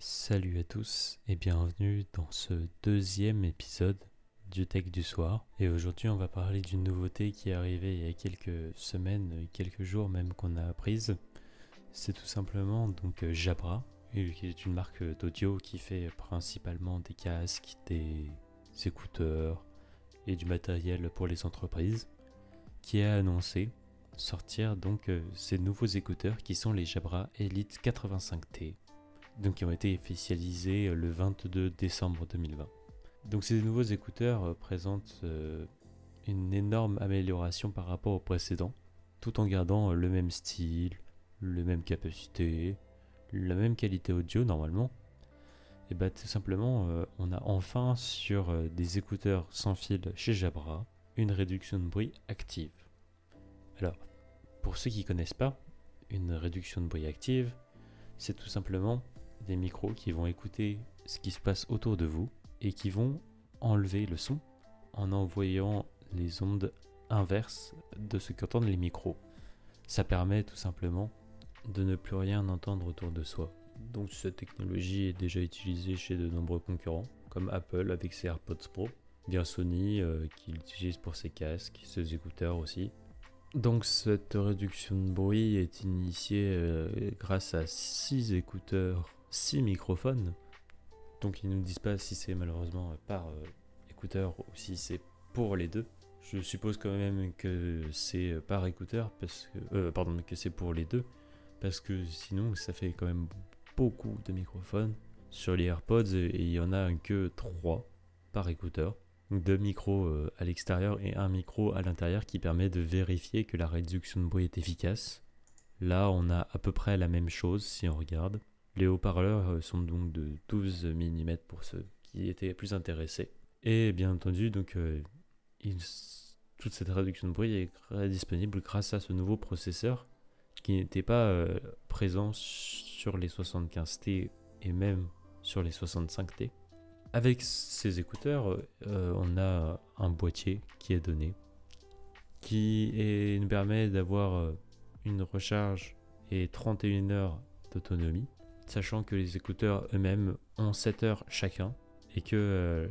Salut à tous et bienvenue dans ce deuxième épisode du Tech du soir. Et aujourd'hui, on va parler d'une nouveauté qui est arrivée il y a quelques semaines, quelques jours même qu'on a apprise. C'est tout simplement donc Jabra, qui est une marque d'audio qui fait principalement des casques, des écouteurs et du matériel pour les entreprises, qui a annoncé sortir donc euh, ces nouveaux écouteurs qui sont les Jabra Elite 85T, donc qui ont été officialisés euh, le 22 décembre 2020. Donc ces nouveaux écouteurs euh, présentent une énorme amélioration par rapport aux précédents, tout en gardant le même style, le même capacité, la même qualité audio normalement. Et bah tout simplement, on a enfin sur des écouteurs sans fil chez Jabra une réduction de bruit active. Alors, pour ceux qui ne connaissent pas, une réduction de bruit active, c'est tout simplement micros qui vont écouter ce qui se passe autour de vous et qui vont enlever le son en envoyant les ondes inverses de ce qu'entendent les micros. Ça permet tout simplement de ne plus rien entendre autour de soi. Donc cette technologie est déjà utilisée chez de nombreux concurrents, comme Apple avec ses AirPods Pro, bien Sony euh, qui l'utilise pour ses casques, ses écouteurs aussi, donc cette réduction de bruit est initiée euh, grâce à 6 écouteurs, 6 microphones. Donc ils ne nous disent pas si c'est malheureusement par euh, écouteur ou si c'est pour les deux. Je suppose quand même que c'est par écouteur parce que euh, pardon que c'est pour les deux parce que sinon ça fait quand même beaucoup de microphones sur les AirPods et il y en a que 3 par écouteur deux micros euh, à l'extérieur et un micro à l'intérieur qui permet de vérifier que la réduction de bruit est efficace. Là, on a à peu près la même chose si on regarde. Les haut-parleurs euh, sont donc de 12 mm pour ceux qui étaient plus intéressés. Et bien entendu, donc, euh, toute cette réduction de bruit est disponible grâce à ce nouveau processeur qui n'était pas présent sur les 75T et même sur les 65T. Avec ces écouteurs, euh, on a un boîtier qui est donné, qui nous permet d'avoir euh, une recharge et 31 heures d'autonomie, sachant que les écouteurs eux-mêmes ont 7 heures chacun, et que euh,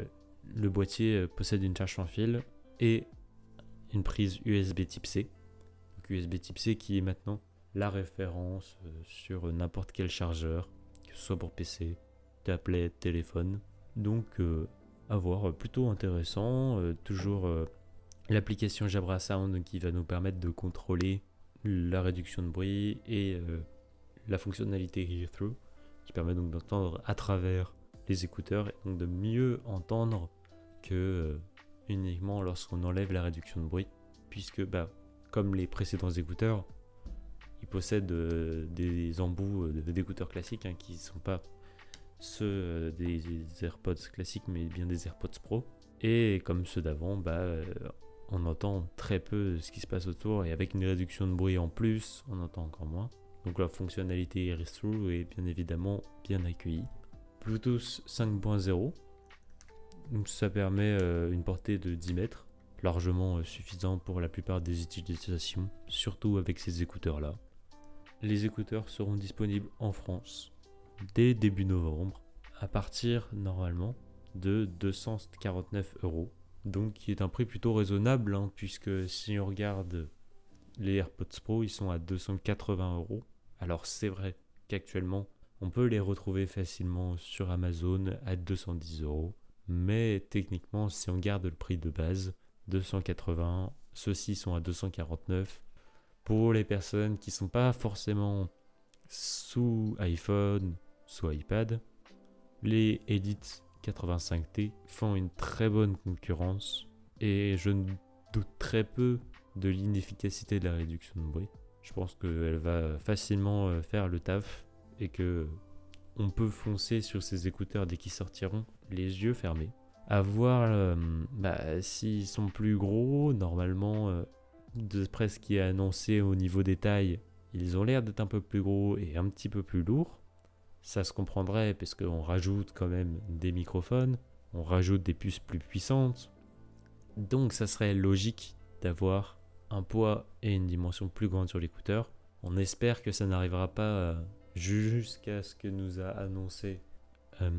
le boîtier possède une charge sans fil et une prise USB type C. Donc USB type C qui est maintenant la référence sur n'importe quel chargeur, que ce soit pour PC, tablette, téléphone. Donc, euh, à voir, plutôt intéressant. Euh, toujours euh, l'application Jabra Sound qui va nous permettre de contrôler la réduction de bruit et la fonctionnalité Hear Through qui permet donc d'entendre à travers les écouteurs et donc de mieux entendre que uniquement lorsqu'on enlève la réduction de bruit puisque bah, comme les précédents écouteurs ils possèdent des embouts d'écouteurs classiques hein, qui ne sont pas ceux euh, des, AirPods classiques, mais bien des AirPods Pro. Et comme ceux d'avant, bah, euh, on entend très peu ce qui se passe autour, et avec une réduction de bruit en plus, on entend encore moins. Donc la fonctionnalité Through est bien évidemment bien accueillie. Bluetooth 5.0, donc ça permet euh, une portée de 10 mètres, largement suffisant pour la plupart des utilisations, surtout avec ces écouteurs là. Les écouteurs seront disponibles en France dès début novembre, à partir normalement de 249 euros. Donc qui est un prix plutôt raisonnable, hein, puisque si on regarde les AirPods Pro, ils sont à 280 euros. Alors c'est vrai qu'actuellement, on peut les retrouver facilement sur Amazon à 210 euros. Mais techniquement, si on garde le prix de base, 280, ceux-ci sont à 249. Pour les personnes qui sont pas forcément sous iPhone soit iPad. Les Elite 85T font une très bonne concurrence et je ne doute très peu de l'inefficacité de la réduction de bruit. Je pense qu'elle va facilement euh, faire le taf et que on peut foncer sur ces écouteurs dès qu'ils sortiront, les yeux fermés. À voir euh, bah, s'ils sont plus gros, normalement, euh, d'après ce qui est annoncé au niveau des tailles, ils ont l'air d'être un peu plus gros et un petit peu plus lourds ça se comprendrait parce qu'on rajoute quand même des microphones, on rajoute des puces plus puissantes. Donc ça serait logique d'avoir un poids et une dimension plus grande sur l'écouteur. On espère que ça n'arrivera pas euh, jusqu'à ce que nous a annoncé euh,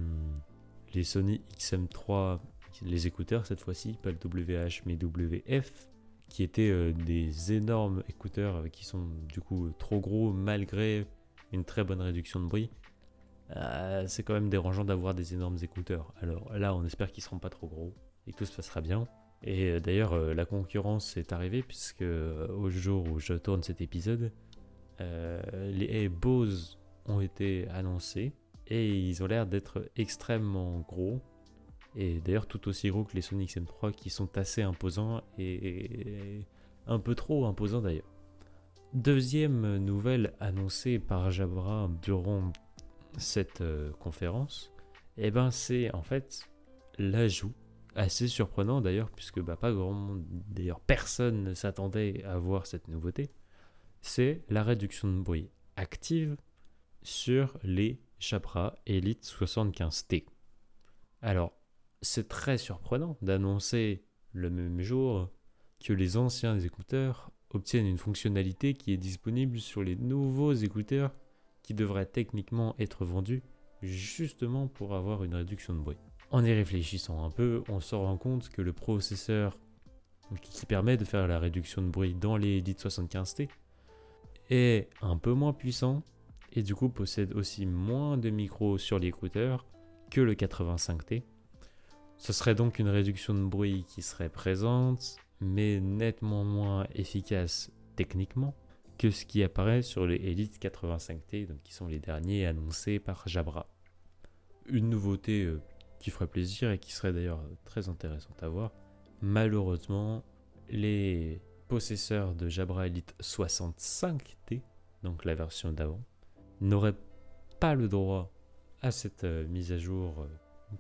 les Sony XM3, les écouteurs cette fois-ci, pas le WH mais WF, qui étaient euh, des énormes écouteurs qui sont du coup trop gros malgré une très bonne réduction de bruit. c'est quand même dérangeant d'avoir des énormes écouteurs. Alors là, on espère qu'ils seront pas trop gros et que tout se passera bien. Et d'ailleurs, la concurrence est arrivée puisque au jour où je tourne cet épisode, les Bose ont été annoncés et ils ont l'air d'être extrêmement gros. Et d'ailleurs tout aussi gros que les Sony XM3 qui sont assez imposants et un peu trop imposants d'ailleurs. Deuxième nouvelle annoncée par Jabra durant cette euh, conférence, eh ben c'est en fait l'ajout assez surprenant d'ailleurs puisque bah, pas grand monde, d'ailleurs personne ne s'attendait à voir cette nouveauté, c'est la réduction de bruit active sur les Jabra Elite 75T. Alors, c'est très surprenant d'annoncer le même jour que les anciens écouteurs obtiennent une fonctionnalité qui est disponible sur les nouveaux écouteurs qui devraient techniquement être vendus justement pour avoir une réduction de bruit. En y réfléchissant un peu, on se rend compte que le processeur qui permet de faire la réduction de bruit dans les Elite 75T est un peu moins puissant et du coup possède aussi moins de micros sur l'écouteur que le 85T. Ce serait donc une réduction de bruit qui serait présente, mais nettement moins efficace techniquement que ce qui apparaît sur les Elite 85T, donc qui sont les derniers annoncés par Jabra. Une nouveauté euh, qui ferait plaisir et qui serait d'ailleurs très intéressante à voir. Malheureusement, les possesseurs de Jabra Elite 65T, donc la version d'avant, n'aurait pas le droit à cette euh, mise à jour euh,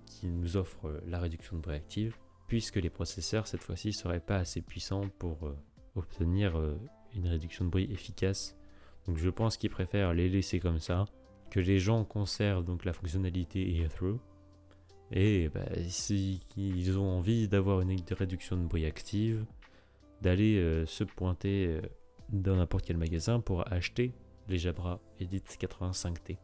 qui nous offre euh, la réduction de bruit active, puisque les processeurs cette fois-ci seraient pas assez puissants pour obtenir une réduction de bruit efficace. Donc je pense qu'ils préfèrent les laisser comme ça, que les gens conservent donc la fonctionnalité Airthrough. Et bah, si ils ont envie d'avoir une réduction de bruit active, d'aller se pointer dans n'importe quel magasin pour acheter les Jabra Edit 85T.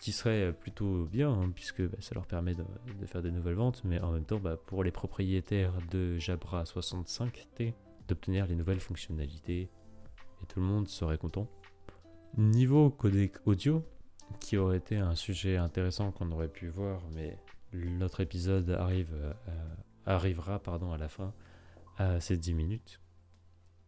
Qui serait euh, plutôt bien, hein, puisque bah, ça leur permet de, faire des nouvelles ventes, mais en même temps, bah, pour les propriétaires de Jabra 65T, d'obtenir les nouvelles fonctionnalités, et tout le monde serait content. Niveau codec audio, qui aurait été un sujet intéressant qu'on aurait pu voir, mais notre épisode euh, arrivera pardon, à la fin, à ces 10 minutes.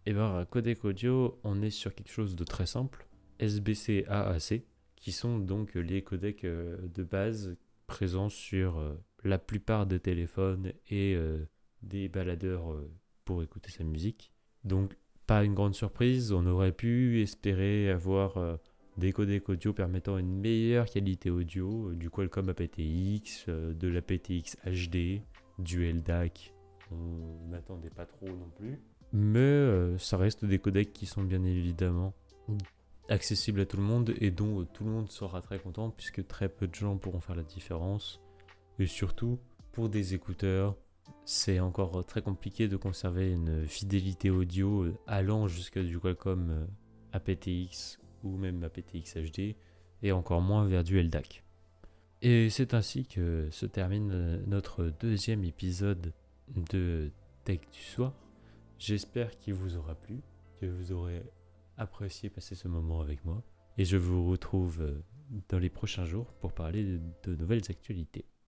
Et bien, codec audio, on est sur quelque chose de très simple. SBC AAC, qui sont donc les codecs euh, de base présents sur euh, la plupart des téléphones et des baladeurs pour écouter sa musique. Donc pas une grande surprise, on aurait pu espérer avoir des codecs audio permettant une meilleure qualité audio, du Qualcomm aptX, de la PTX HD, du LDAC. On n'attendait pas trop non plus. Mais ça reste des codecs qui sont bien évidemment accessible à tout le monde et dont euh, tout le monde sera très content puisque très peu de gens pourront faire la différence. Et surtout, pour des écouteurs, c'est encore euh, très compliqué de conserver une fidélité audio euh, allant jusqu'à du Qualcomm aptX ou même aptX HD et encore moins vers du LDAC. Et c'est ainsi que se termine notre deuxième épisode de Tech du soir. J'espère qu'il vous aura plu, que vous aurez apprécié passer ce moment avec moi. Et je vous retrouve euh, dans les prochains jours pour parler de nouvelles actualités.